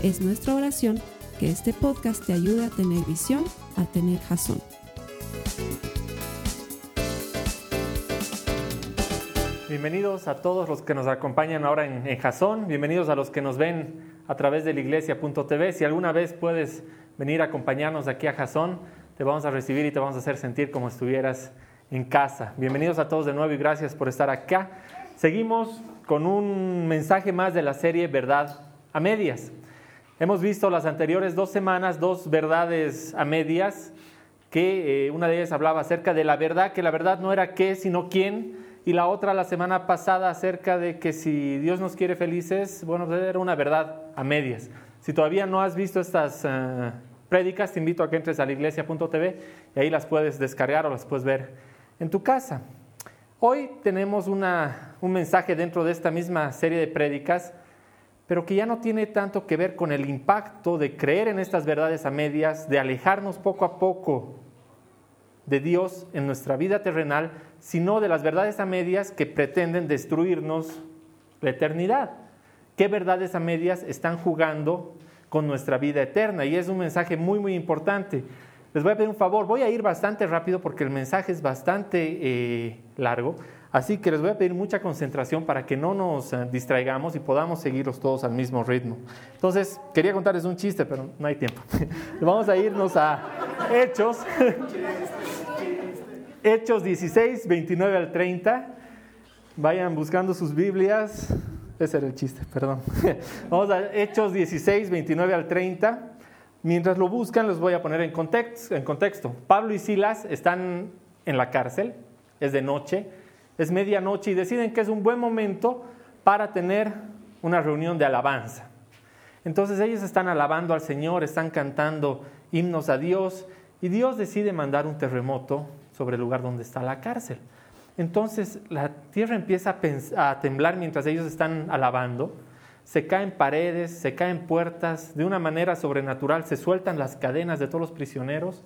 Es nuestra oración que este podcast te ayude a tener visión, a tener jazón. Bienvenidos a todos los que nos acompañan ahora en, en Jazón, bienvenidos a los que nos ven a través de la iglesia.tv. Si alguna vez puedes venir a acompañarnos aquí a Jazón, te vamos a recibir y te vamos a hacer sentir como estuvieras en casa. Bienvenidos a todos de nuevo y gracias por estar acá. Seguimos con un mensaje más de la serie Verdad a Medias. Hemos visto las anteriores dos semanas dos verdades a medias, que eh, una de ellas hablaba acerca de la verdad, que la verdad no era qué, sino quién, y la otra la semana pasada acerca de que si Dios nos quiere felices, bueno, pues era una verdad a medias. Si todavía no has visto estas uh, prédicas, te invito a que entres a la iglesia.tv y ahí las puedes descargar o las puedes ver en tu casa. Hoy tenemos una, un mensaje dentro de esta misma serie de prédicas pero que ya no tiene tanto que ver con el impacto de creer en estas verdades a medias, de alejarnos poco a poco de Dios en nuestra vida terrenal, sino de las verdades a medias que pretenden destruirnos la eternidad. ¿Qué verdades a medias están jugando con nuestra vida eterna? Y es un mensaje muy, muy importante. Les voy a pedir un favor, voy a ir bastante rápido porque el mensaje es bastante eh, largo. Así que les voy a pedir mucha concentración para que no nos eh, distraigamos y podamos seguirlos todos al mismo ritmo. Entonces, quería contarles un chiste, pero no hay tiempo. Vamos a irnos a Hechos. Hechos 16, 29 al 30. Vayan buscando sus Biblias. Ese era el chiste, perdón. Vamos a Hechos 16, 29 al 30. Mientras lo buscan, les voy a poner en contexto. Pablo y Silas están en la cárcel, es de noche es medianoche y deciden que es un buen momento para tener una reunión de alabanza. Entonces ellos están alabando al Señor, están cantando himnos a Dios y Dios decide mandar un terremoto sobre el lugar donde está la cárcel. Entonces la tierra empieza a, temblar mientras ellos están alabando, se caen paredes, se caen puertas, de una manera sobrenatural se sueltan las cadenas de todos los prisioneros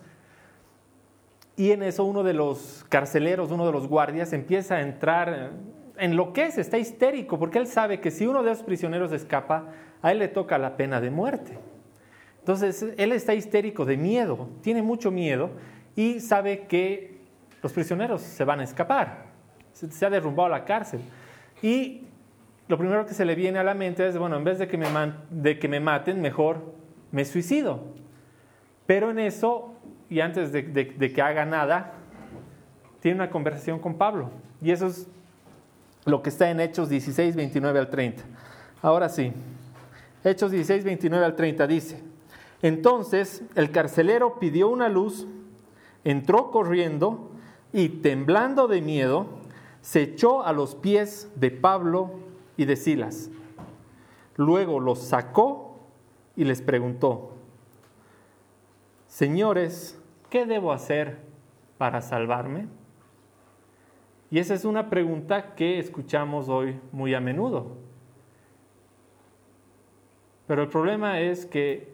y en eso uno de los carceleros, uno de los guardias, empieza a entrar en lo que es, está histérico, porque él sabe que si uno de esos prisioneros escapa, a él le toca la pena de muerte. Entonces, él está histérico de miedo, tiene mucho miedo y sabe que los prisioneros se van a escapar. Se, ha derrumbado la cárcel. Y lo primero que se le viene a la mente es, bueno, en vez de que me, de que me maten, mejor me suicido. Pero en eso y antes de, que haga nada, tiene una conversación con Pablo. Y eso es lo que está en Hechos 16, 29 al 30. Ahora sí, Hechos 16, 29 al 30 dice, entonces el carcelero pidió una luz, entró corriendo y temblando de miedo, se echó a los pies de Pablo y de Silas. Luego los sacó y les preguntó, señores, ¿qué debo hacer para salvarme? Y esa es una pregunta que escuchamos hoy muy a menudo. Pero el problema es que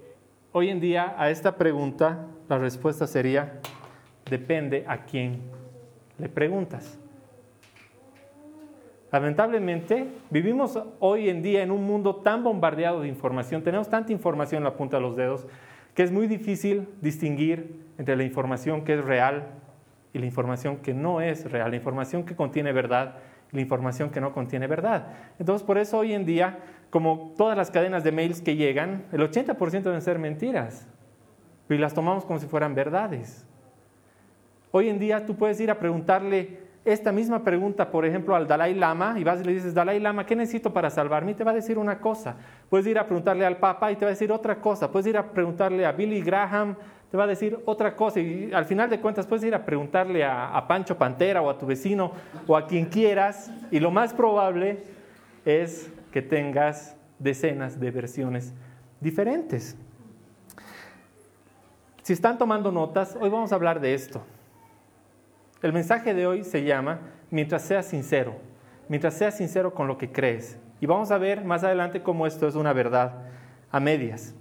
hoy en día a esta pregunta la respuesta sería, depende a quién le preguntas. Lamentablemente, vivimos hoy en día en un mundo tan bombardeado de información, tenemos tanta información en la punta de los dedos, que es muy difícil distinguir entre la información que es real y la información que no es real, la información que contiene verdad y la información que no contiene verdad. Entonces, por eso hoy en día, como todas las cadenas de mails que llegan, el 80% deben ser mentiras y las tomamos como si fueran verdades. Hoy en día tú puedes ir a preguntarle esta misma pregunta, por ejemplo, al Dalai Lama, y vas y le dices, Dalai Lama, ¿qué necesito para salvarme? Y te va a decir una cosa. Puedes ir a preguntarle al Papa y te va a decir otra cosa. Puedes ir a preguntarle a Billy Graham, te va a decir otra cosa. Y al final de cuentas puedes ir a preguntarle a, a Pancho Pantera o a tu vecino o a quien quieras. Y lo más probable es que tengas decenas de versiones diferentes. Si están tomando notas, hoy vamos a hablar de esto. El mensaje de hoy se llama Mientras seas sincero, mientras seas sincero con lo que crees. Y vamos a ver más adelante cómo esto es una verdad a medias.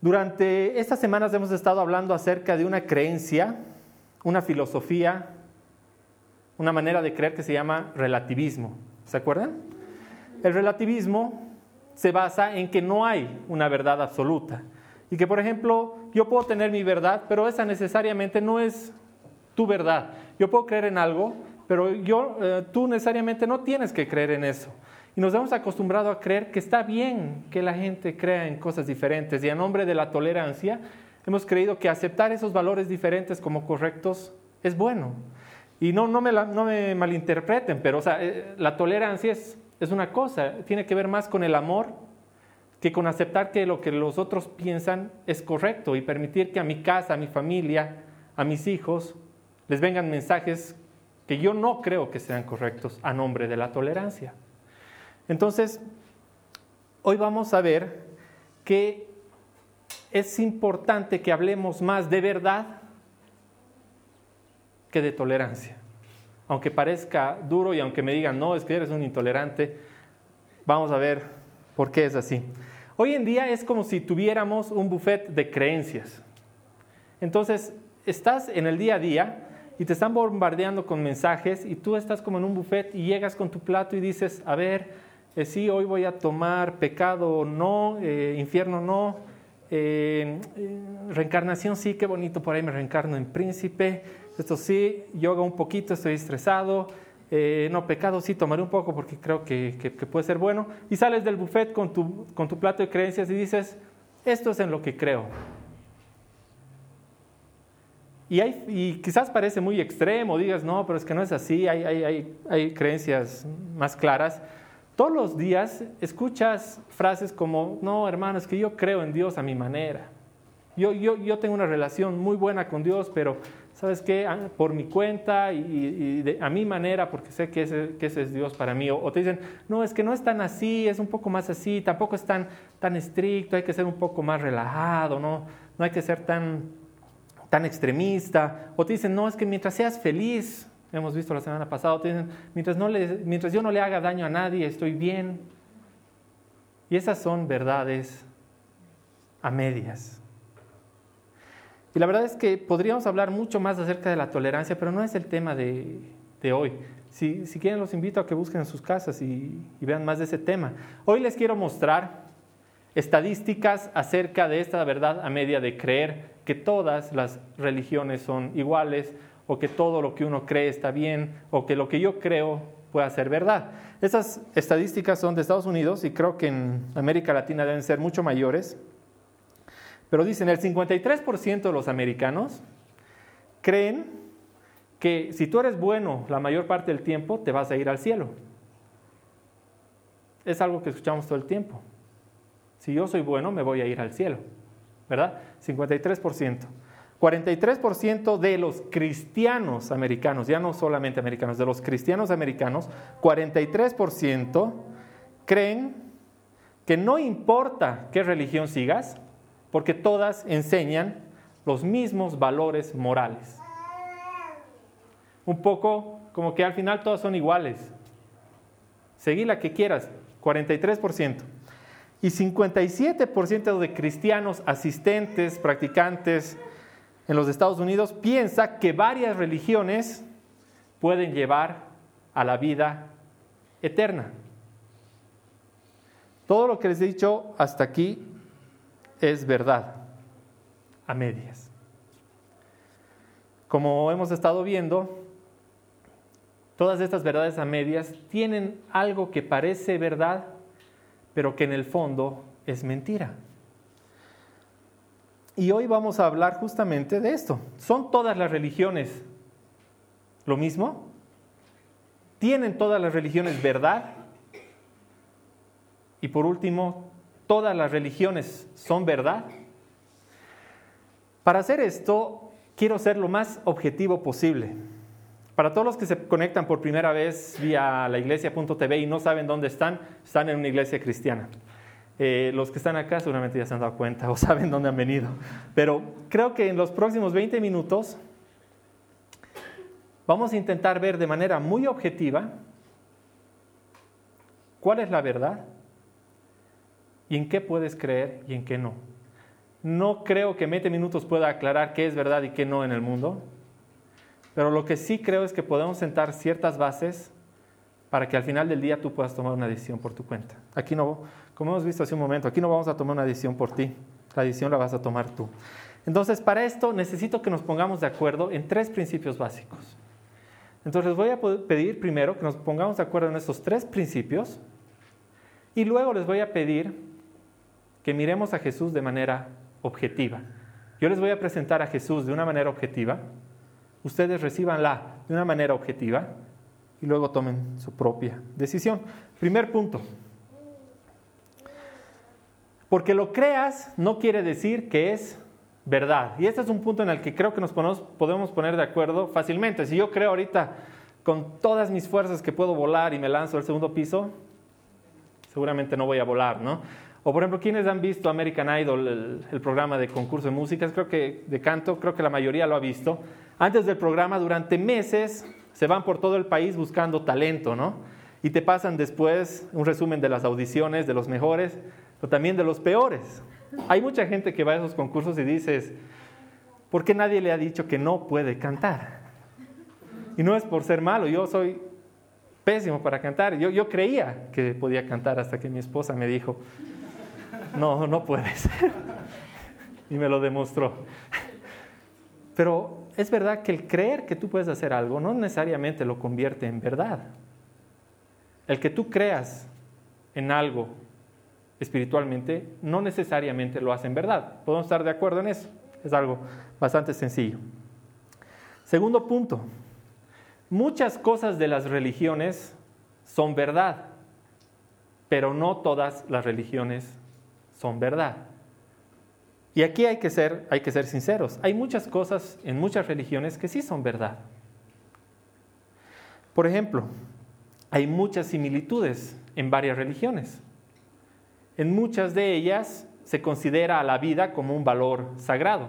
Durante estas semanas hemos estado hablando acerca de una creencia, una filosofía, una manera de creer que se llama relativismo. ¿Se acuerdan? El relativismo se basa en que no hay una verdad absoluta. Y que, por ejemplo, yo puedo tener mi verdad, pero esa necesariamente no es tu verdad. Yo puedo creer en algo, pero yo, eh, tú necesariamente no tienes que creer en eso. Y nos hemos acostumbrado a creer que está bien que la gente crea en cosas diferentes. Y a nombre de la tolerancia, hemos creído que aceptar esos valores diferentes como correctos es bueno. Y no, no, me, no me malinterpreten, pero o sea, eh, la tolerancia es, es una cosa, tiene que ver más con el amor que con aceptar que lo que los otros piensan es correcto y permitir que a mi casa, a mi familia, a mis hijos, les vengan mensajes que yo no creo que sean correctos a nombre de la tolerancia. Entonces, hoy vamos a ver que es importante que hablemos más de verdad que de tolerancia. Aunque parezca duro y aunque me digan, no, es que eres un intolerante, vamos a ver por qué es así. Hoy en día es como si tuviéramos un buffet de creencias. Entonces, estás en el día a día y te están bombardeando con mensajes y tú estás como en un buffet y llegas con tu plato y dices, a ver, eh, sí, hoy voy a tomar pecado no, eh, infierno no, eh, reencarnación sí, qué bonito, por ahí me reencarno en príncipe, esto sí, yoga un poquito, estoy estresado, eh, no, pecado sí, tomaré un poco porque creo que, puede ser bueno, y sales del buffet con tu, con tu plato de creencias y dices, esto es en lo que creo. Y, hay, y quizás parece muy extremo, digas, no, pero es que no es así, hay, hay, hay creencias más claras. Todos los días escuchas frases como, no, hermano, es que yo creo en Dios a mi manera. Yo, yo, yo tengo una relación muy buena con Dios, pero ¿sabes qué? Ah, por mi cuenta y, a mi manera, porque sé que ese, que ese, es Dios para mí. O, te dicen, no, es que no es tan así, es un poco más así, tampoco es tan, tan estricto, hay que ser un poco más relajado, no, no hay que ser tan, tan extremista. O te dicen, no, es que mientras seas feliz, hemos visto la semana pasada, te dicen, mientras, no mientras yo no le haga daño a nadie, estoy bien. Y esas son verdades a medias. Y la verdad es que podríamos hablar mucho más acerca de la tolerancia, pero no es el tema de, hoy. Si, quieren, los invito a que busquen en sus casas y vean más de ese tema. Hoy les quiero mostrar estadísticas acerca de esta verdad a media de creer que todas las religiones son iguales o que todo lo que uno cree está bien o que lo que yo creo pueda ser verdad. Esas estadísticas son de Estados Unidos y creo que en América Latina deben ser mucho mayores. Pero dicen, el 53% de los americanos creen que si tú eres bueno la mayor parte del tiempo, te vas a ir al cielo. Es algo que escuchamos todo el tiempo. Si yo soy bueno, me voy a ir al cielo. ¿Verdad? 53%. 43% de los cristianos americanos, ya no solamente americanos, de los cristianos americanos, 43% creen que no importa qué religión sigas, porque todas enseñan los mismos valores morales. Un poco como que al final todas son iguales. Seguí la que quieras, 43%. Y 57% de cristianos asistentes, practicantes en los Estados Unidos piensa que varias religiones pueden llevar a la vida eterna. Todo lo que les he dicho hasta aquí es verdad a medias. Como hemos estado viendo, todas estas verdades a medias tienen algo que parece verdad, pero que en el fondo es mentira. Y hoy vamos a hablar justamente de esto. ¿Son todas las religiones lo mismo? ¿Tienen todas las religiones verdad? Y por último, todas las religiones son verdad? Para hacer esto, quiero ser lo más objetivo posible. Para todos los que se conectan por primera vez vía la iglesia.tv y no saben dónde están, están en una iglesia cristiana. Eh, los que están acá seguramente ya se han dado cuenta o saben dónde han venido. Pero creo que en los próximos 20 minutos vamos a intentar ver de manera muy objetiva cuál es la verdad y en qué puedes creer y en qué no. No creo que 20 minutos pueda aclarar qué es verdad y qué no en el mundo, pero lo que sí creo es que podemos sentar ciertas bases para que al final del día tú puedas tomar una decisión por tu cuenta. Aquí no, como hemos visto hace un momento, aquí no vamos a tomar una decisión por ti, la decisión la vas a tomar tú. Entonces, para esto necesito que nos pongamos de acuerdo en tres principios básicos. Entonces, voy a pedir primero que nos pongamos de acuerdo en estos tres principios y luego les voy a pedir que miremos a Jesús de manera objetiva. Yo les voy a presentar a Jesús de una manera objetiva, ustedes recibanla de una manera objetiva y luego tomen su propia decisión. Primer punto. Porque lo creas no quiere decir que es verdad. Y este es un punto en el que creo que nos podemos poner de acuerdo fácilmente. Si yo creo ahorita con todas mis fuerzas que puedo volar y me lanzo al segundo piso, seguramente no voy a volar, ¿no? O por ejemplo, ¿quiénes han visto American Idol, el, programa de concurso de músicas? Creo que de canto, creo que la mayoría lo ha visto. Antes del programa, durante meses, se van por todo el país buscando talento, ¿no? Y te pasan después un resumen de las audiciones, de los mejores, pero también de los peores. Hay mucha gente que va a esos concursos y dices, ¿por qué nadie le ha dicho que no puede cantar? Y no es por ser malo, yo soy pésimo para cantar. Yo, yo creía que podía cantar hasta que mi esposa me dijo, no, no puedes. y me lo demostró. Pero es verdad que el creer que tú puedes hacer algo no necesariamente lo convierte en verdad. El que tú creas en algo espiritualmente no necesariamente lo hace en verdad. Podemos estar de acuerdo en eso. Es algo bastante sencillo. Segundo punto. Muchas cosas de las religiones son verdad, pero no todas las religiones son verdad. Y aquí hay que ser, hay que ser sinceros. Hay muchas cosas en muchas religiones que sí son verdad. Por ejemplo, hay muchas similitudes en varias religiones. En muchas de ellas se considera a la vida como un valor sagrado.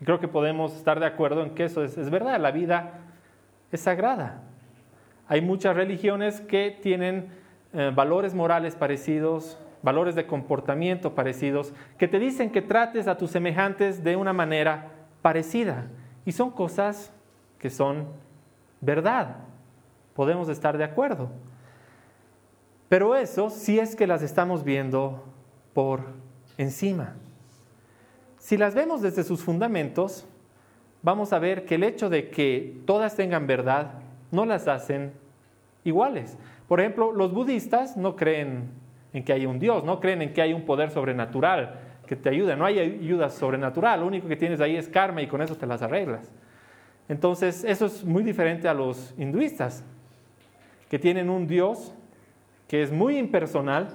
Y creo que podemos estar de acuerdo en que eso es, es verdad, la vida es sagrada. Hay muchas religiones que tienen eh, valores morales parecidos, valores de comportamiento parecidos, que te dicen que trates a tus semejantes de una manera parecida. Y son cosas que son verdad. Podemos estar de acuerdo. Pero eso sí es que las estamos viendo por encima. Si las vemos desde sus fundamentos, vamos a ver que el hecho de que todas tengan verdad no las hacen iguales. Por ejemplo, los budistas no creen en que hay un Dios, no creen en que hay un poder sobrenatural que te ayuda, no hay ayuda sobrenatural, lo único que tienes ahí es karma y con eso te las arreglas. Entonces, eso es muy diferente a los hinduistas, que tienen un Dios que es muy impersonal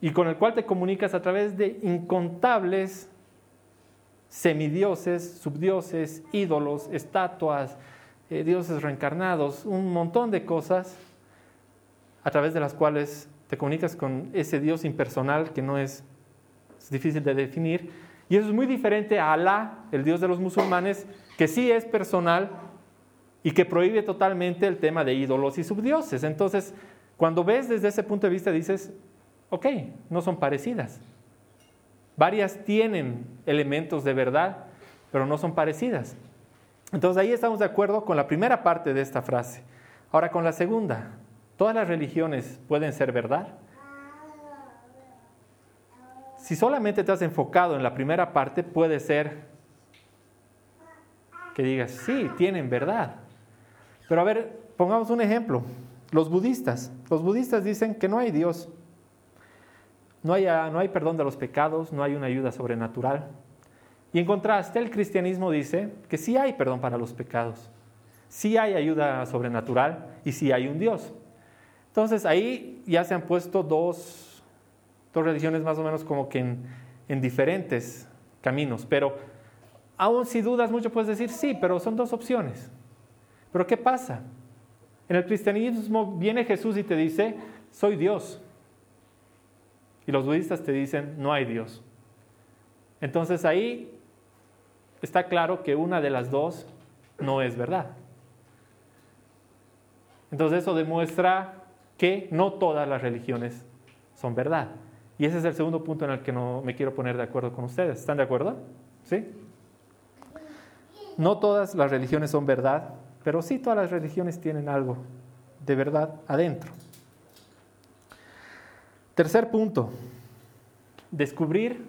y con el cual te comunicas a través de incontables semidioses, subdioses, ídolos, estatuas, eh, dioses reencarnados, un montón de cosas a través de las cuales te comunicas con ese Dios impersonal que no es, difícil de definir. Y eso es muy diferente a Alá, el Dios de los musulmanes, que sí es personal y que prohíbe totalmente el tema de ídolos y subdioses. Entonces, cuando ves desde ese punto de vista, dices, ok, no son parecidas. Varias tienen elementos de verdad, pero no son parecidas. Entonces ahí estamos de acuerdo con la primera parte de esta frase. Ahora con la segunda. ¿Todas las religiones pueden ser verdad? Si solamente te has enfocado en la primera parte, puede ser que digas, sí, tienen verdad. Pero a ver, pongamos un ejemplo. Los budistas. Los budistas dicen que no hay Dios. No hay, no hay perdón de los pecados, no hay una ayuda sobrenatural. Y en contraste, el cristianismo dice que sí hay perdón para los pecados, sí hay ayuda sobrenatural y sí hay un Dios. Entonces ahí ya se han puesto dos, dos religiones más o menos como que en, en diferentes caminos. Pero aún si dudas mucho puedes decir, sí, pero son dos opciones. Pero ¿qué pasa? En el cristianismo viene Jesús y te dice, soy Dios. y los budistas te dicen no hay Dios. Entonces ahí está claro que una de las dos no es verdad. Entonces eso demuestra que no todas las religiones son verdad. Y ese es el segundo punto en el que no me quiero poner de acuerdo con ustedes. ¿Están de acuerdo? ¿Sí? No todas las religiones son verdad, pero sí todas las religiones tienen algo de verdad adentro. Tercer punto, descubrir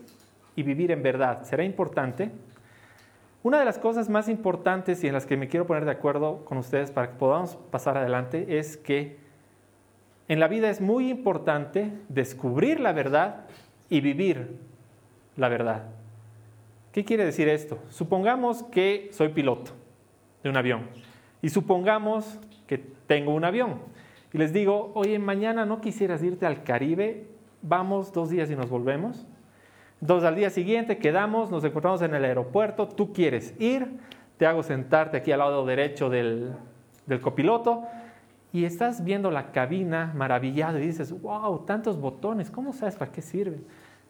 y vivir en verdad. Será importante. Una de las cosas más importantes y en las que me quiero poner de acuerdo con ustedes para que podamos pasar adelante es que en la vida es muy importante descubrir la verdad y vivir la verdad. ¿Qué quiere decir esto? Supongamos que soy piloto de un avión y supongamos que tengo un avión y les digo, oye, mañana no quisieras irte al Caribe, vamos dos días y nos volvemos. Entonces al día siguiente quedamos, nos encontramos en el aeropuerto, tú quieres ir, te hago sentarte aquí al lado derecho del, del copiloto y estás viendo la cabina maravillado y dices, wow, tantos botones, ¿cómo sabes para qué sirven?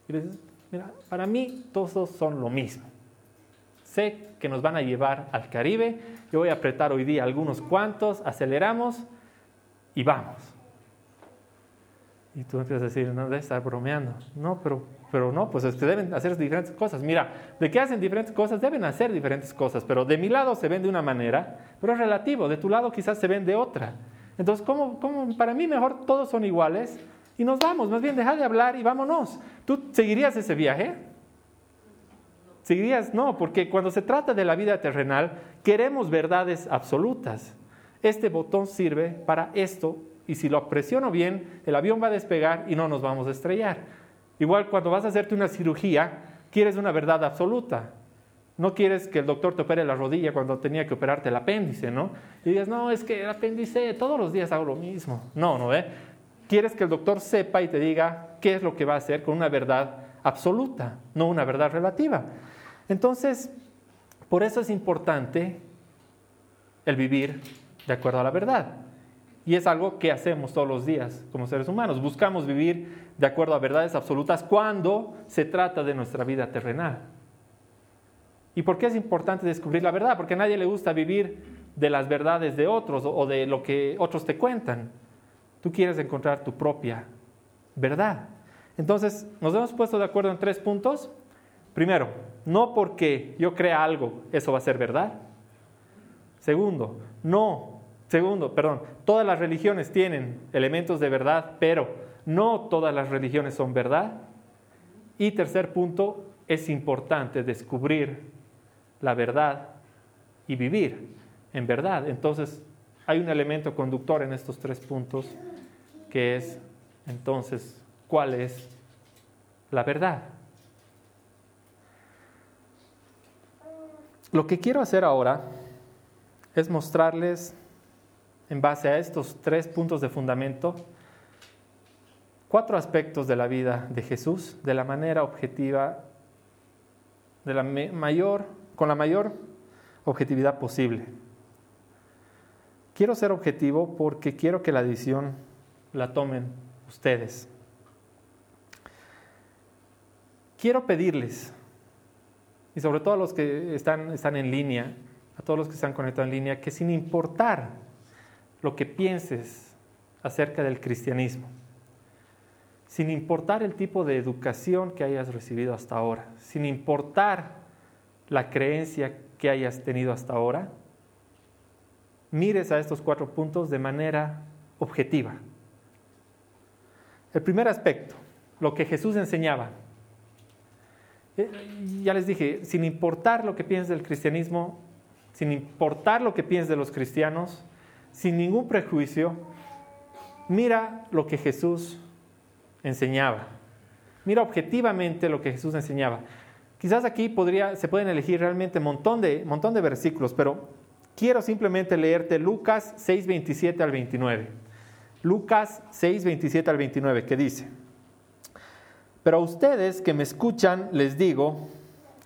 Y dices, mira, para mí todos son lo mismo. Sé que nos van a llevar al Caribe, yo voy a apretar hoy día algunos cuantos, aceleramos y vamos. Y tú empiezas a decir, no, debe estar bromeando. No, pero pero no, pues este, deben hacer diferentes cosas. Mira, de qué hacen diferentes cosas, deben hacer diferentes cosas, pero de mi lado se ven de una manera, pero es relativo, de tu lado quizás se ven de otra. Entonces, ¿cómo, cómo para mí mejor todos son iguales y nos vamos, más bien deja de hablar y vámonos. ¿Tú seguirías ese viaje? ¿Seguirías? No, porque cuando se trata de la vida terrenal, queremos verdades absolutas. Este botón sirve para esto y si lo presiono bien, el avión va a despegar y no nos vamos a estrellar. Igual cuando vas a hacerte una cirugía, quieres una verdad absoluta. No quieres que el doctor te opere la rodilla cuando tenía que operarte el apéndice, ¿no? Y dices, no, es que el apéndice, todos los días hago lo mismo. No, no, ¿eh? Quieres que el doctor sepa y te diga qué es lo que va a hacer con una verdad absoluta, no una verdad relativa. Entonces, por eso es importante el vivir de acuerdo a la verdad. Y es algo que hacemos todos los días como seres humanos. Buscamos vivir de acuerdo a verdades absolutas cuando se trata de nuestra vida terrenal. ¿Y por qué es importante descubrir la verdad? Porque a nadie le gusta vivir de las verdades de otros o de lo que otros te cuentan. Tú quieres encontrar tu propia verdad. Entonces, nos hemos puesto de acuerdo en tres puntos. Primero, no porque yo crea algo, eso va a ser verdad. Segundo, no Segundo, perdón, todas las religiones tienen elementos de verdad, pero no todas las religiones son verdad. Y tercer punto, es importante descubrir la verdad y vivir en verdad. Entonces, hay un elemento conductor en estos tres puntos que es, entonces, ¿cuál es la verdad? Lo que quiero hacer ahora es mostrarles en base a estos tres puntos de fundamento, cuatro aspectos de la vida de Jesús de la manera objetiva, de la mayor, con la mayor objetividad posible. Quiero ser objetivo porque quiero que la decisión la tomen ustedes. Quiero pedirles, y sobre todo a los que están, están en línea, a todos los que están conectados en línea, que sin importar lo que pienses acerca del cristianismo, sin importar el tipo de educación que hayas recibido hasta ahora, sin importar la creencia que hayas tenido hasta ahora, mires a estos cuatro puntos de manera objetiva. El primer aspecto, lo que Jesús enseñaba. Eh, ya les dije, sin importar lo que pienses del cristianismo, sin importar lo que pienses de los cristianos, sin ningún prejuicio, mira lo que Jesús enseñaba. Mira objetivamente lo que Jesús enseñaba. Quizás aquí podría, se pueden elegir realmente un montón de, versículos, pero quiero simplemente leerte Lucas 6, 27 al 29. Lucas 6, 27 al 29, que dice, pero a ustedes que me escuchan les digo,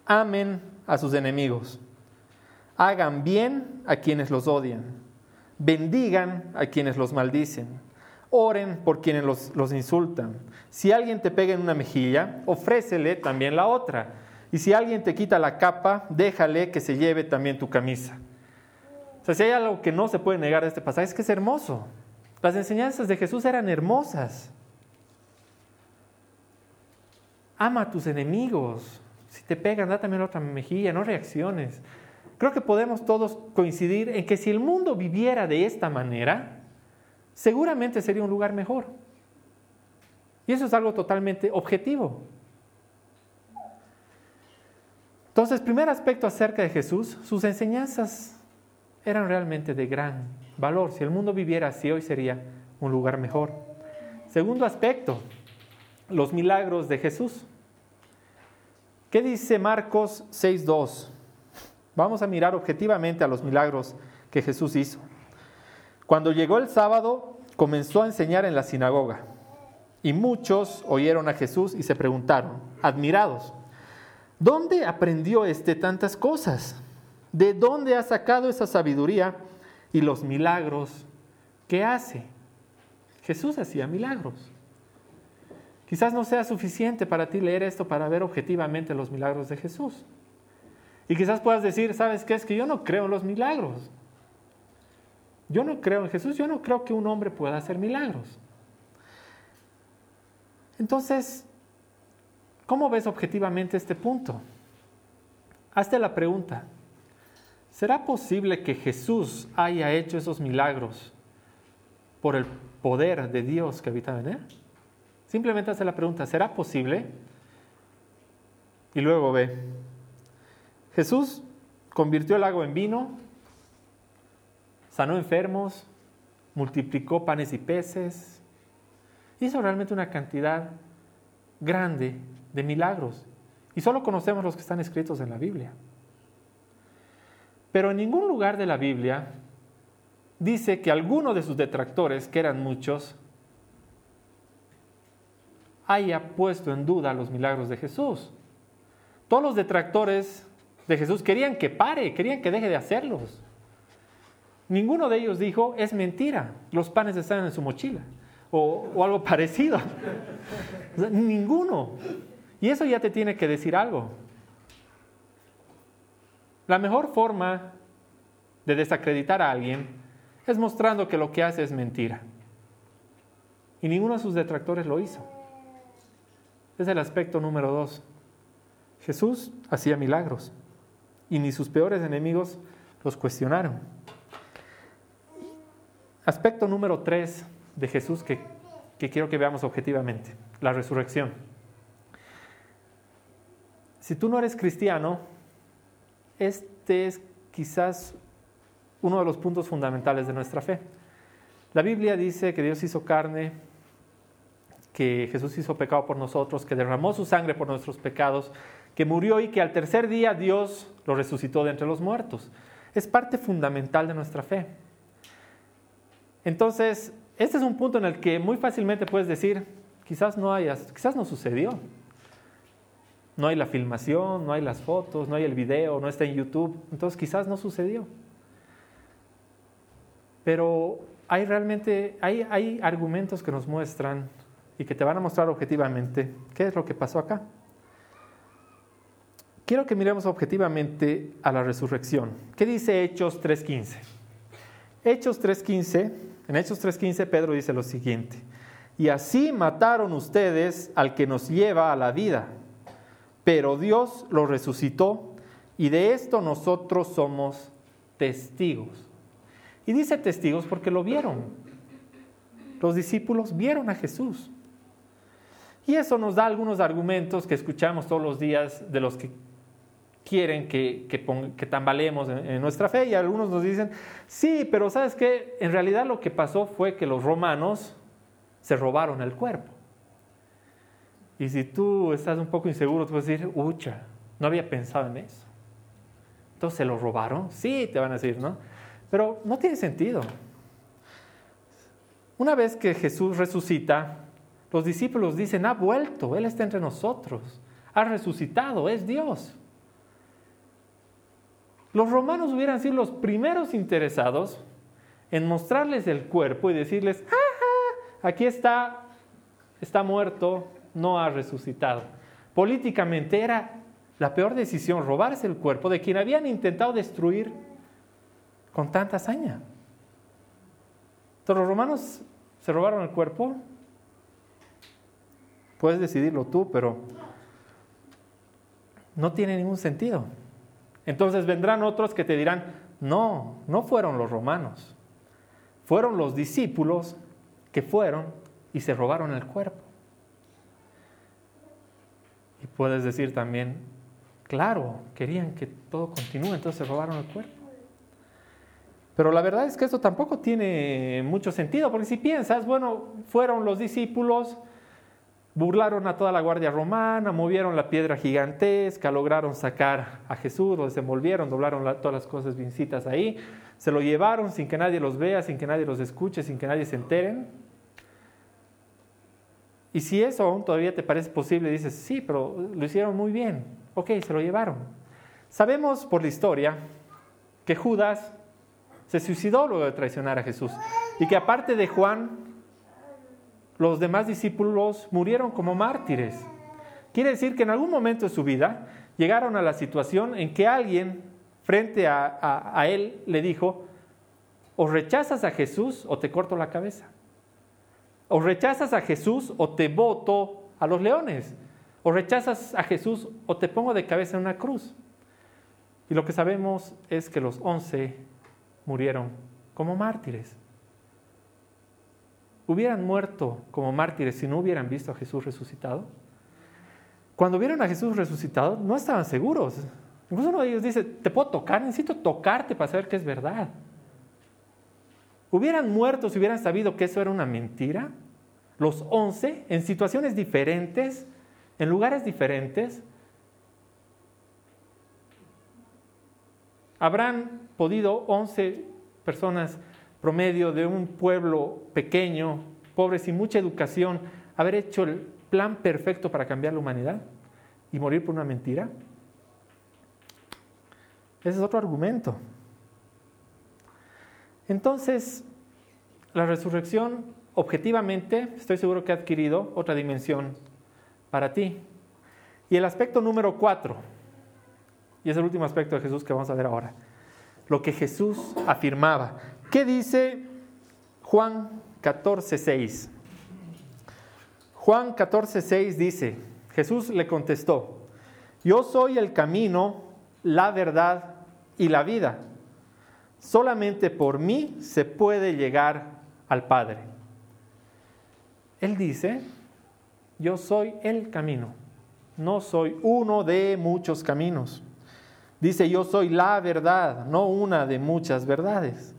amen a sus enemigos, hagan bien a quienes los odian bendigan a quienes los maldicen, oren por quienes los, los insultan. Si alguien te pega en una mejilla, ofrécele también la otra. Y si alguien te quita la capa, déjale que se lleve también tu camisa. O sea, si hay algo que no se puede negar de este pasaje, es que es hermoso. Las enseñanzas de Jesús eran hermosas. Ama a tus enemigos. Si te pegan, da también otra mejilla, no reacciones. Creo que podemos todos coincidir en que si el mundo viviera de esta manera, seguramente sería un lugar mejor. Y eso es algo totalmente objetivo. Entonces, primer aspecto acerca de Jesús, sus enseñanzas eran realmente de gran valor. Si el mundo viviera así, hoy sería un lugar mejor. Segundo aspecto, los milagros de Jesús. ¿Qué dice Marcos 6.2? Vamos a mirar objetivamente a los milagros que Jesús hizo. Cuando llegó el sábado, comenzó a enseñar en la sinagoga. Y muchos oyeron a Jesús y se preguntaron, admirados, ¿Dónde aprendió este tantas cosas? ¿De dónde ha sacado esa sabiduría y los milagros que hace? Jesús hacía milagros. Quizás no sea suficiente para ti leer esto para ver objetivamente los milagros de Jesús. Y quizás puedas decir, ¿sabes qué? Es que yo no creo en los milagros. Yo no creo en Jesús, yo no creo que un hombre pueda hacer milagros. Entonces, ¿Cómo ves objetivamente este punto? Hazte la pregunta, ¿será posible que Jesús haya hecho esos milagros por el poder de Dios que habita en él? Simplemente hazte la pregunta, ¿será posible? Y luego ve, Jesús convirtió el agua en vino, sanó enfermos, multiplicó panes y peces, hizo realmente una cantidad grande de milagros. Y solo conocemos los que están escritos en la Biblia. Pero en ningún lugar de la Biblia dice que alguno de sus detractores, que eran muchos, haya puesto en duda los milagros de Jesús. Todos los detractores de Jesús querían que pare, querían que deje de hacerlos. Ninguno de ellos dijo, es mentira, los panes están en su mochila o, o algo parecido. ninguno. Y eso ya te tiene que decir algo. La mejor forma de desacreditar a alguien es mostrando que lo que hace es mentira. Y ninguno de sus detractores lo hizo. Es el aspecto número dos. Jesús hacía milagros y ni sus peores enemigos los cuestionaron. Aspecto número tres de Jesús que, que quiero que veamos objetivamente, la resurrección. Si tú no eres cristiano, este es quizás uno de los puntos fundamentales de nuestra fe. La Biblia dice que Dios hizo carne, que Jesús hizo pecado por nosotros, que derramó su sangre por nuestros pecados, que murió y que al tercer día Dios lo resucitó de entre los muertos. Es parte fundamental de nuestra fe. Entonces, este es un punto en el que muy fácilmente puedes decir, quizás no hayas, quizás no sucedió. No hay la filmación, no hay las fotos, no hay el video, no está en YouTube. Entonces quizás no sucedió. Pero hay realmente, hay, hay argumentos que nos muestran y que te van a mostrar objetivamente qué es lo que pasó acá. Quiero que miremos objetivamente a la resurrección. ¿Qué dice Hechos 3.15? Hechos 3.15, en Hechos 3.15 Pedro dice lo siguiente, y así mataron ustedes al que nos lleva a la vida pero Dios lo resucitó y de esto nosotros somos testigos. Y dice testigos porque lo vieron. Los discípulos vieron a Jesús. Y eso nos da algunos argumentos que escuchamos todos los días de los que quieren que, que, tambalemos en, nuestra fe y algunos nos dicen, sí, pero sabes qué, en realidad lo que pasó fue que los romanos se robaron el cuerpo. Y si tú estás un poco inseguro, tú vas a decir, ucha, no había pensado en eso. Entonces, ¿se lo robaron? Sí, te van a decir, ¿no? Pero no tiene sentido. Una vez que Jesús resucita, los discípulos dicen, ha vuelto, Él está entre nosotros, ha resucitado, es Dios. Los romanos hubieran sido los primeros interesados en mostrarles el cuerpo y decirles, ¡ah! aquí está, está muerto, no ha resucitado. Políticamente era la peor decisión robarse el cuerpo de quien habían intentado destruir con tanta hazaña. Entonces los romanos se robaron el cuerpo. Puedes decidirlo tú, pero no tiene ningún sentido. Entonces vendrán otros que te dirán, no, no fueron los romanos, fueron los discípulos que fueron y se robaron el cuerpo. Puedes decir también, claro, querían que todo continúe, entonces robaron el cuerpo. Pero la verdad es que esto tampoco tiene mucho sentido, porque si piensas, bueno, fueron los discípulos, burlaron a toda la guardia romana, movieron la piedra gigantesca, lograron sacar a Jesús, lo desenvolvieron, doblaron todas las cosas vincitas ahí, se lo llevaron sin que nadie los vea, sin que nadie los escuche, sin que nadie se enteren. Y si eso aún todavía te parece posible, dices, sí, pero lo hicieron muy bien, ok, se lo llevaron. Sabemos por la historia que Judas se suicidó luego de traicionar a Jesús y que aparte de Juan, los demás discípulos murieron como mártires. Quiere decir que en algún momento de su vida llegaron a la situación en que alguien frente a, él le dijo, o rechazas a Jesús o te corto la cabeza. O rechazas a Jesús o te voto a los leones. O rechazas a Jesús o te pongo de cabeza en una cruz. Y lo que sabemos es que los once murieron como mártires hubieran muerto como mártires si no hubieran visto a Jesús resucitado? Cuando vieron a Jesús resucitado, no estaban seguros. Incluso uno de ellos dice, te puedo tocar, necesito tocarte para saber que es verdad. Hubieran muerto si hubieran sabido que eso era una mentira. Los once, en situaciones diferentes, en lugares diferentes, habrán podido once personas promedio de un pueblo pequeño, pobre, sin mucha educación, haber hecho el plan perfecto para cambiar la humanidad y morir por una mentira? Ese es otro argumento. Entonces, la resurrección objetivamente, estoy seguro que ha adquirido otra dimensión para ti. Y el aspecto número cuatro, y es el último aspecto de Jesús que vamos a ver ahora, lo que Jesús afirmaba. ¿Qué dice Juan 14, 6? Juan 14, 6 dice, Jesús le contestó, yo soy el camino, la verdad y la vida. Solamente por mí se puede llegar al Padre. Él dice, yo soy el camino, no soy uno de muchos caminos. Dice, yo soy la verdad, no una de muchas verdades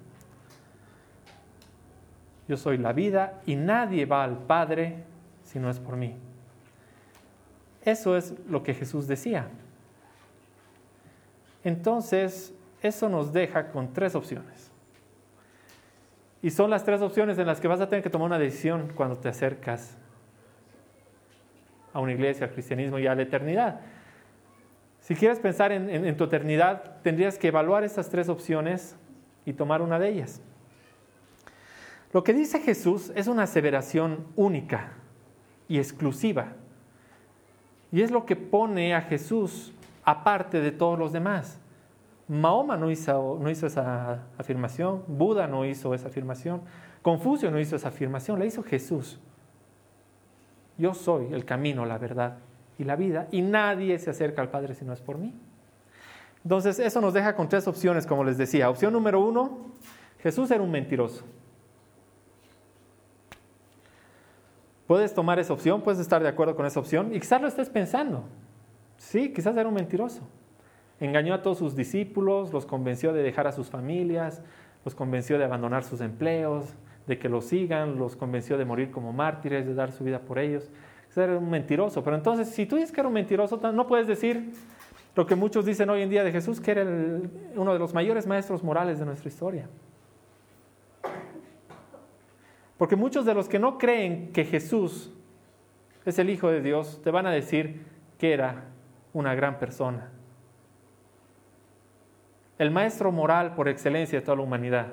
yo soy la vida y nadie va al Padre si no es por mí. Eso es lo que Jesús decía. Entonces, eso nos deja con tres opciones. Y son las tres opciones en las que vas a tener que tomar una decisión cuando te acercas a una iglesia, al cristianismo y a la eternidad. Si quieres pensar en, tu eternidad, tendrías que evaluar esas tres opciones y tomar una de ellas. Lo que dice Jesús es una aseveración única y exclusiva. Y es lo que pone a Jesús aparte de todos los demás. Mahoma no hizo, no hizo esa afirmación, Buda no hizo esa afirmación, Confucio no hizo esa afirmación, la hizo Jesús. Yo soy el camino, la verdad y la vida, y nadie se acerca al Padre si no es por mí. Entonces, eso nos deja con tres opciones, como les decía. Opción número uno, Jesús era un mentiroso. Puedes tomar esa opción, puedes estar de acuerdo con esa opción y quizás lo estés pensando. Sí, quizás era un mentiroso. Engañó a todos sus discípulos, los convenció de dejar a sus familias, los convenció de abandonar sus empleos, de que los sigan, los convenció de morir como mártires, de dar su vida por ellos. Era un mentiroso. Pero entonces, si tú dices que era un mentiroso, no puedes decir lo que muchos dicen hoy en día de Jesús, que era uno de los mayores maestros morales de nuestra historia. Porque muchos de los que no creen que Jesús es el Hijo de Dios, te van a decir que era una gran persona. El maestro moral por excelencia de toda la humanidad.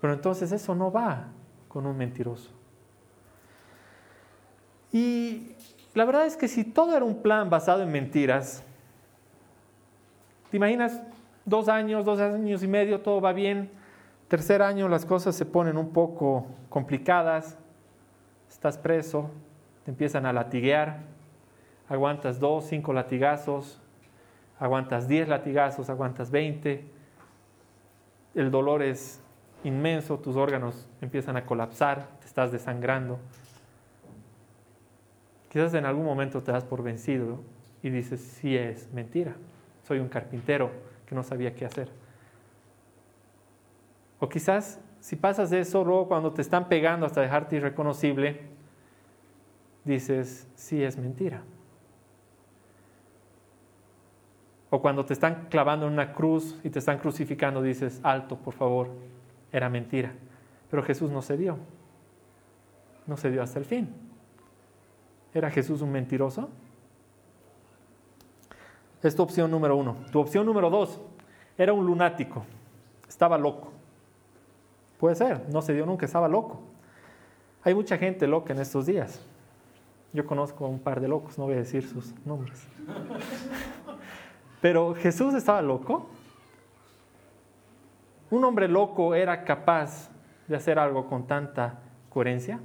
Pero entonces eso no va con un mentiroso. Y la verdad es que si todo era un plan basado en mentiras, ¿te imaginas dos años, dos años y medio, todo va bien? Tercer año las cosas se ponen un poco complicadas, estás preso, te empiezan a latiguear, aguantas dos, cinco latigazos, aguantas diez latigazos, aguantas veinte, el dolor es inmenso, tus órganos empiezan a colapsar, te estás desangrando. Quizás en algún momento te das por vencido y dices, sí es mentira, soy un carpintero que no sabía qué hacer. O quizás si pasas de eso, luego cuando te están pegando hasta dejarte irreconocible, dices, sí es mentira. O cuando te están clavando en una cruz y te están crucificando, dices, alto, por favor, era mentira. Pero Jesús no se dio. No se dio hasta el fin. ¿Era Jesús un mentiroso? Es tu opción número uno. Tu opción número dos, era un lunático. Estaba loco. Puede ser, no se dio nunca, estaba loco. Hay mucha gente loca en estos días. Yo conozco a un par de locos, no voy a decir sus nombres. Pero Jesús estaba loco. ¿Un hombre loco era capaz de hacer algo con tanta coherencia?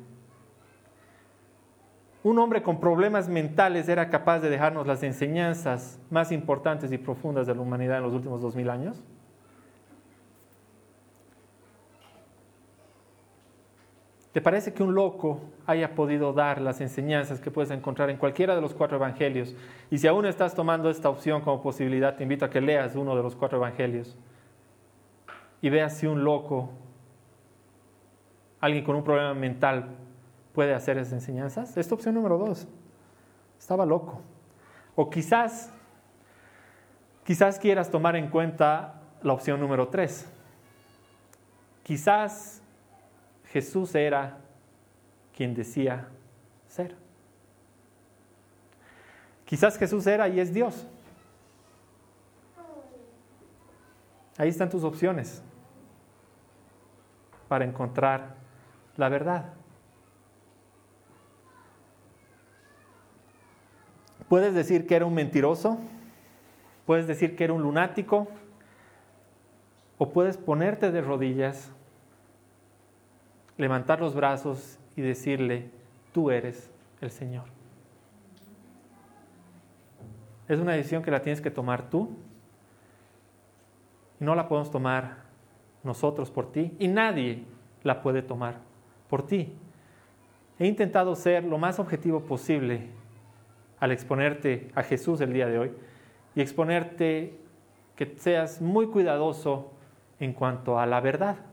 ¿Un hombre con problemas mentales era capaz de dejarnos las enseñanzas más importantes y profundas de la humanidad en los últimos dos mil años? ¿Te parece que un loco haya podido dar las enseñanzas que puedes encontrar en cualquiera de los cuatro evangelios? Y si aún estás tomando esta opción como posibilidad, te invito a que leas uno de los cuatro evangelios y veas si un loco, alguien con un problema mental, puede hacer esas enseñanzas. Esta opción número dos. Estaba loco. O quizás, quizás quieras tomar en cuenta la opción número tres. Quizás Jesús era quien decía ser. Quizás Jesús era y es Dios. Ahí están tus opciones para encontrar la verdad. Puedes decir que era un mentiroso, puedes decir que era un lunático, o puedes ponerte de rodillas levantar los brazos y decirle, tú eres el Señor. Es una decisión que la tienes que tomar tú y no la podemos tomar nosotros por ti y nadie la puede tomar por ti. He intentado ser lo más objetivo posible al exponerte a Jesús el día de hoy y exponerte que seas muy cuidadoso en cuanto a la verdad.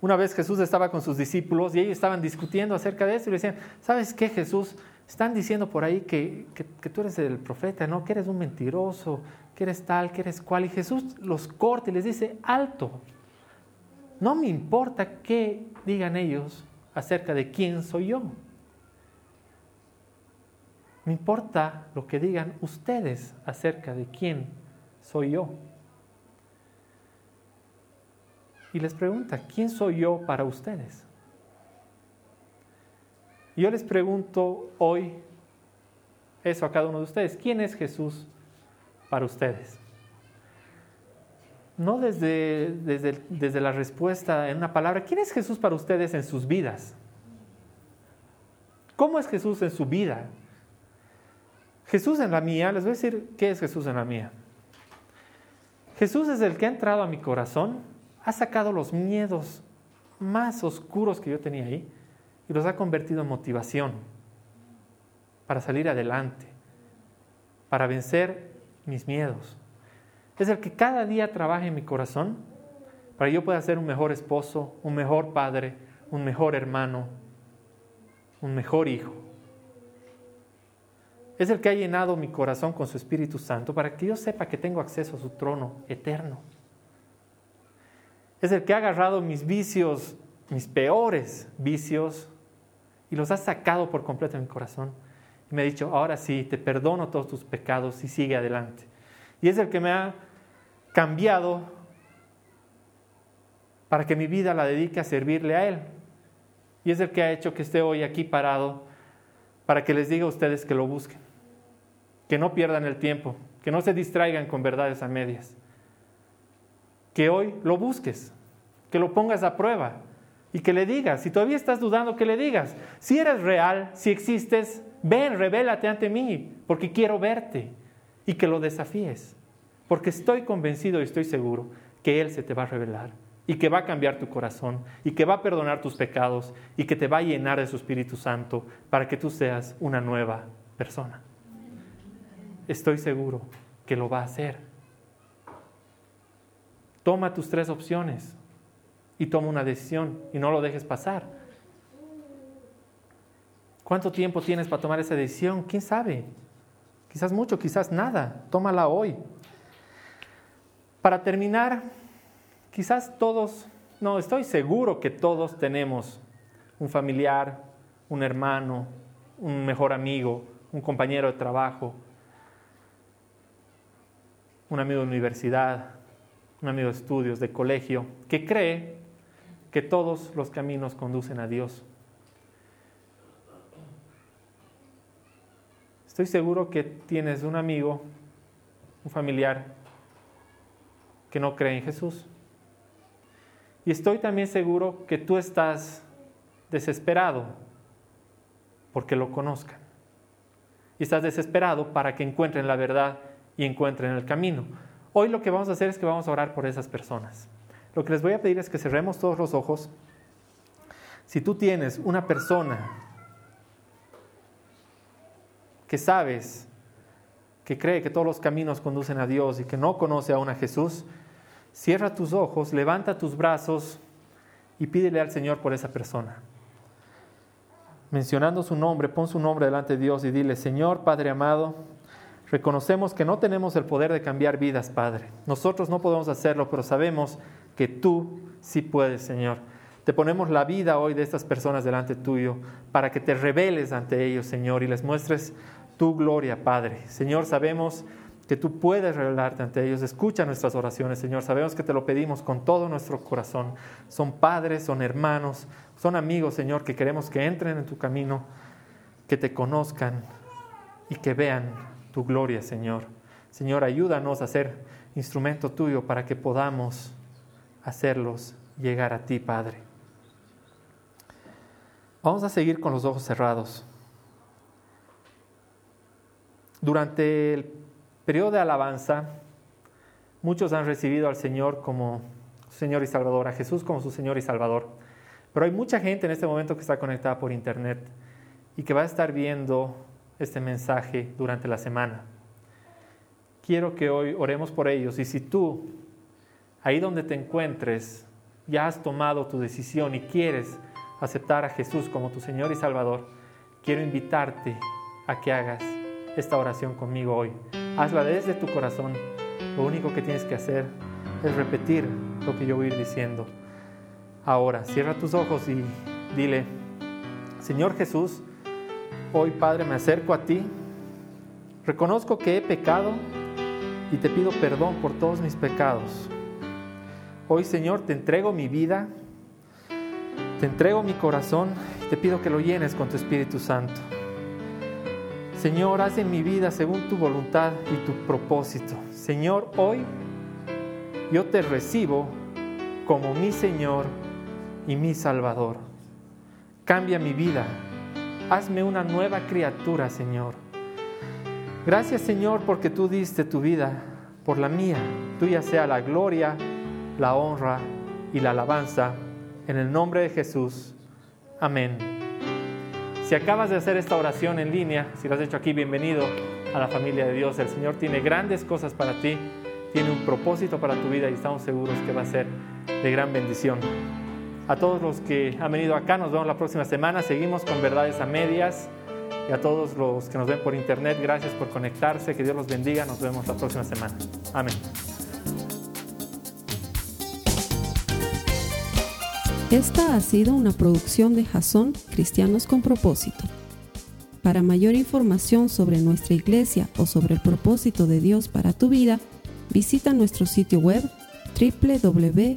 Una vez Jesús estaba con sus discípulos y ellos estaban discutiendo acerca de eso y le decían, ¿sabes qué Jesús? Están diciendo por ahí que, que, tú eres el profeta, ¿no? Que eres un mentiroso, que eres tal, que eres cual. Y Jesús los corta y les dice, alto, no me importa qué digan ellos acerca de quién soy yo. Me importa lo que digan ustedes acerca de quién soy yo. Y les pregunta, ¿quién soy yo para ustedes? yo les pregunto hoy eso a cada uno de ustedes, ¿quién es Jesús para ustedes? No desde, desde, desde la respuesta en una palabra, ¿quién es Jesús para ustedes en sus vidas? ¿Cómo es Jesús en su vida? Jesús en la mía, les voy a decir qué es Jesús en la mía. Jesús es el que ha entrado a mi corazón ha sacado los miedos más oscuros que yo tenía ahí y los ha convertido en motivación para salir adelante, para vencer mis miedos. Es el que cada día trabaja en mi corazón para que yo pueda ser un mejor esposo, un mejor padre, un mejor hermano, un mejor hijo. Es el que ha llenado mi corazón con su Espíritu Santo para que yo sepa que tengo acceso a su trono eterno. Es el que ha agarrado mis vicios, mis peores vicios, y los ha sacado por completo de mi corazón. Y me ha dicho, ahora sí, te perdono todos tus pecados y sigue adelante. Y es el que me ha cambiado para que mi vida la dedique a servirle a Él. Y es el que ha hecho que esté hoy aquí parado para que les diga a ustedes que lo busquen, que no pierdan el tiempo, que no se distraigan con verdades a medias, que hoy lo busques, que lo pongas a prueba y que le digas, si todavía estás dudando, que le digas, si eres real, si existes, ven, revélate ante mí, porque quiero verte y que lo desafíes, porque estoy convencido y estoy seguro que Él se te va a revelar y que va a cambiar tu corazón y que va a perdonar tus pecados y que te va a llenar de su Espíritu Santo para que tú seas una nueva persona. Estoy seguro que lo va a hacer. Toma tus tres opciones y toma una decisión y no lo dejes pasar. ¿Cuánto tiempo tienes para tomar esa decisión? ¿Quién sabe? Quizás mucho, quizás nada. Tómala hoy. Para terminar, Quizás todos, no, estoy seguro que todos tenemos un familiar, un hermano, un mejor amigo, un compañero de trabajo, un amigo de universidad, un amigo de estudios, de colegio, que cree que todos los caminos conducen a Dios. Estoy seguro que tienes un amigo, un familiar, que no cree en Jesús. Y estoy también seguro que tú estás desesperado porque lo conozcan. Y estás desesperado para que encuentren la verdad y encuentren el camino. Hoy lo que vamos a hacer es que vamos a orar por esas personas. Lo que les voy a pedir es que cerremos todos los ojos. Si tú tienes una persona que sabes, que cree que todos los caminos conducen a Dios y que no conoce aún a Jesús, Cierra tus ojos, levanta tus brazos y pídele al Señor por esa persona. Mencionando su nombre, pon su nombre delante de Dios y dile, Señor Padre amado, reconocemos que no tenemos el poder de cambiar vidas, Padre. Nosotros no podemos hacerlo, pero sabemos que tú sí puedes, Señor. Te ponemos la vida hoy de estas personas delante tuyo para que te reveles ante ellos, Señor, y les muestres tu gloria, Padre. Señor, sabemos que tú puedes revelarte ante ellos. Escucha nuestras oraciones, Señor. Sabemos que te lo pedimos con todo nuestro corazón. Son padres, son hermanos, son amigos, Señor, que queremos que entren en tu camino, que te conozcan y que vean tu gloria, Señor. Señor, ayúdanos a ser instrumento tuyo para que podamos hacerlos llegar a ti, Padre. Vamos a seguir con los ojos cerrados. Durante el periodo de alabanza, muchos han recibido al Señor como Señor y Salvador, a Jesús como su Señor y Salvador. Pero hay mucha gente en este momento que está conectada por Internet y que va a estar viendo este mensaje durante la semana. Quiero que hoy oremos por ellos y si tú, ahí donde te encuentres, ya has tomado tu decisión y quieres aceptar a Jesús como tu Señor y Salvador, quiero invitarte a que hagas esta oración conmigo hoy. Hazla desde tu corazón. Lo único que tienes que hacer es repetir lo que yo voy a ir diciendo. Ahora, cierra tus ojos y dile, Señor Jesús, hoy Padre me acerco a ti, reconozco que he pecado y te pido perdón por todos mis pecados. Hoy Señor te entrego mi vida, te entrego mi corazón y te pido que lo llenes con tu Espíritu Santo. Señor, haz en mi vida según tu voluntad y tu propósito. Señor, hoy yo te recibo como mi Señor y mi Salvador. Cambia mi vida. Hazme una nueva criatura, Señor. Gracias, Señor, porque tú diste tu vida por la mía. Tuya sea la gloria, la honra y la alabanza. En el nombre de Jesús. Amén. Si acabas de hacer esta oración en línea, si lo has hecho aquí, bienvenido a la familia de Dios. El Señor tiene grandes cosas para ti, tiene un propósito para tu vida y estamos seguros que va a ser de gran bendición. A todos los que han venido acá, nos vemos la próxima semana. Seguimos con verdades a medias. Y a todos los que nos ven por internet, gracias por conectarse. Que Dios los bendiga. Nos vemos la próxima semana. Amén. Esta ha sido una producción de Jason Cristianos con Propósito. Para mayor información sobre nuestra iglesia o sobre el propósito de Dios para tu vida, visita nuestro sitio web www.jason.info.